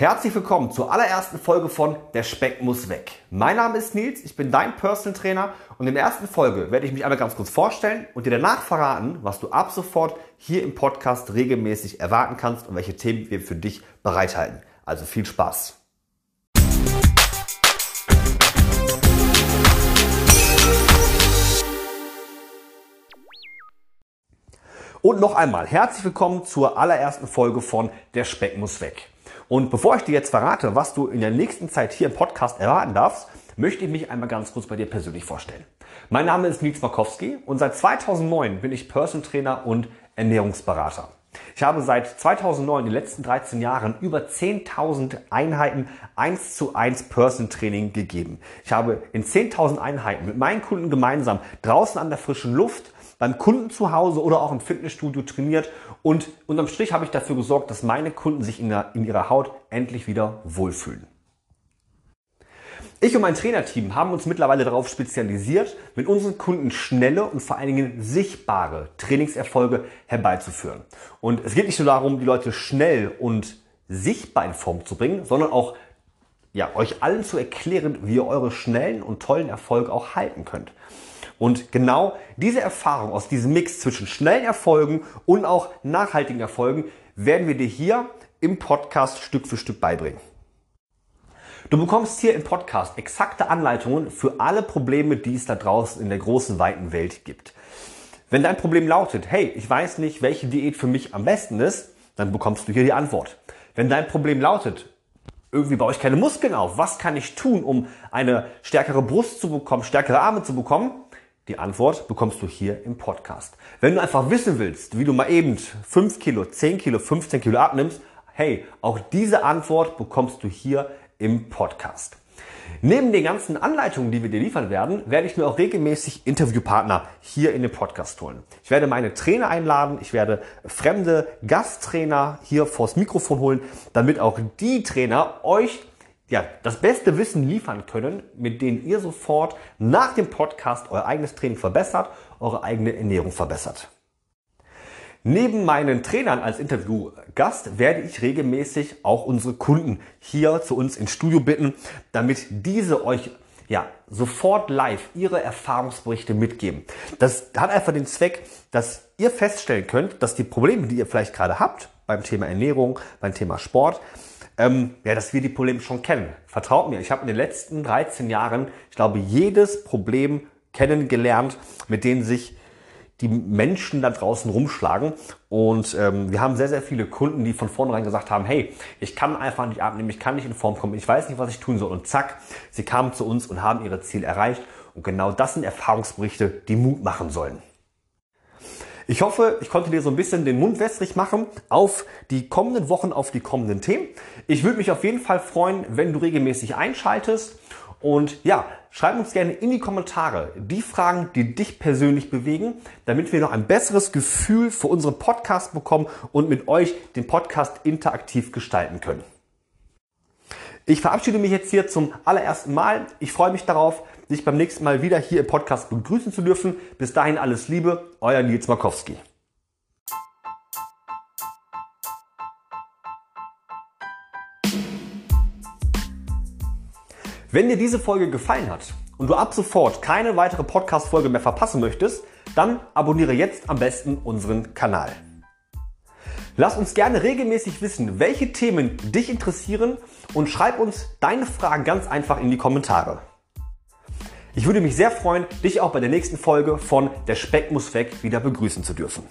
Herzlich willkommen zur allerersten Folge von Der Speck muss weg. Mein Name ist Nils, ich bin dein Personal Trainer und in der ersten Folge werde ich mich einmal ganz kurz vorstellen und dir danach verraten, was du ab sofort hier im Podcast regelmäßig erwarten kannst und welche Themen wir für dich bereithalten. Also viel Spaß. Und noch einmal herzlich willkommen zur allerersten Folge von Der Speck muss weg. Und bevor ich dir jetzt verrate, was du in der nächsten Zeit hier im Podcast erwarten darfst, möchte ich mich einmal ganz kurz bei dir persönlich vorstellen. Mein Name ist Nils Markowski und seit 2009 bin ich Person Trainer und Ernährungsberater. Ich habe seit 2009, in den letzten 13 Jahren, über 10.000 Einheiten 1 zu 1 Person Training gegeben. Ich habe in 10.000 Einheiten mit meinen Kunden gemeinsam draußen an der frischen Luft beim Kunden zu Hause oder auch im Fitnessstudio trainiert und unterm Strich habe ich dafür gesorgt, dass meine Kunden sich in, der, in ihrer Haut endlich wieder wohlfühlen. Ich und mein Trainerteam haben uns mittlerweile darauf spezialisiert, mit unseren Kunden schnelle und vor allen Dingen sichtbare Trainingserfolge herbeizuführen. Und es geht nicht nur darum, die Leute schnell und sichtbar in Form zu bringen, sondern auch ja, euch allen zu erklären, wie ihr eure schnellen und tollen Erfolge auch halten könnt. Und genau diese Erfahrung aus diesem Mix zwischen schnellen Erfolgen und auch nachhaltigen Erfolgen werden wir dir hier im Podcast Stück für Stück beibringen. Du bekommst hier im Podcast exakte Anleitungen für alle Probleme, die es da draußen in der großen, weiten Welt gibt. Wenn dein Problem lautet, hey, ich weiß nicht, welche Diät für mich am besten ist, dann bekommst du hier die Antwort. Wenn dein Problem lautet, irgendwie baue ich keine Muskeln auf, was kann ich tun, um eine stärkere Brust zu bekommen, stärkere Arme zu bekommen, die Antwort bekommst du hier im Podcast. Wenn du einfach wissen willst, wie du mal eben 5 Kilo, 10 Kilo, 15 Kilo abnimmst, hey, auch diese Antwort bekommst du hier im Podcast. Neben den ganzen Anleitungen, die wir dir liefern werden, werde ich mir auch regelmäßig Interviewpartner hier in den Podcast holen. Ich werde meine Trainer einladen, ich werde fremde Gasttrainer hier vors Mikrofon holen, damit auch die Trainer euch ja, das beste Wissen liefern können, mit denen ihr sofort nach dem Podcast euer eigenes Training verbessert, eure eigene Ernährung verbessert. Neben meinen Trainern als Interviewgast werde ich regelmäßig auch unsere Kunden hier zu uns ins Studio bitten, damit diese euch ja, sofort live ihre Erfahrungsberichte mitgeben. Das hat einfach den Zweck, dass ihr feststellen könnt, dass die Probleme, die ihr vielleicht gerade habt beim Thema Ernährung, beim Thema Sport, ähm, ja, dass wir die Probleme schon kennen. Vertraut mir, ich habe in den letzten 13 Jahren, ich glaube, jedes Problem kennengelernt, mit denen sich die Menschen da draußen rumschlagen. Und ähm, wir haben sehr, sehr viele Kunden, die von vornherein gesagt haben, hey, ich kann einfach nicht abnehmen, ich kann nicht in Form kommen, ich weiß nicht, was ich tun soll. Und zack, sie kamen zu uns und haben ihre Ziele erreicht. Und genau das sind Erfahrungsberichte, die Mut machen sollen. Ich hoffe, ich konnte dir so ein bisschen den Mund wässrig machen auf die kommenden Wochen, auf die kommenden Themen. Ich würde mich auf jeden Fall freuen, wenn du regelmäßig einschaltest. Und ja, schreib uns gerne in die Kommentare die Fragen, die dich persönlich bewegen, damit wir noch ein besseres Gefühl für unseren Podcast bekommen und mit euch den Podcast interaktiv gestalten können. Ich verabschiede mich jetzt hier zum allerersten Mal. Ich freue mich darauf, dich beim nächsten Mal wieder hier im Podcast begrüßen zu dürfen. Bis dahin alles Liebe, euer Nils Markowski. Wenn dir diese Folge gefallen hat und du ab sofort keine weitere Podcast-Folge mehr verpassen möchtest, dann abonniere jetzt am besten unseren Kanal. Lass uns gerne regelmäßig wissen, welche Themen dich interessieren und schreib uns deine Fragen ganz einfach in die Kommentare. Ich würde mich sehr freuen, dich auch bei der nächsten Folge von Der Speck muss weg wieder begrüßen zu dürfen.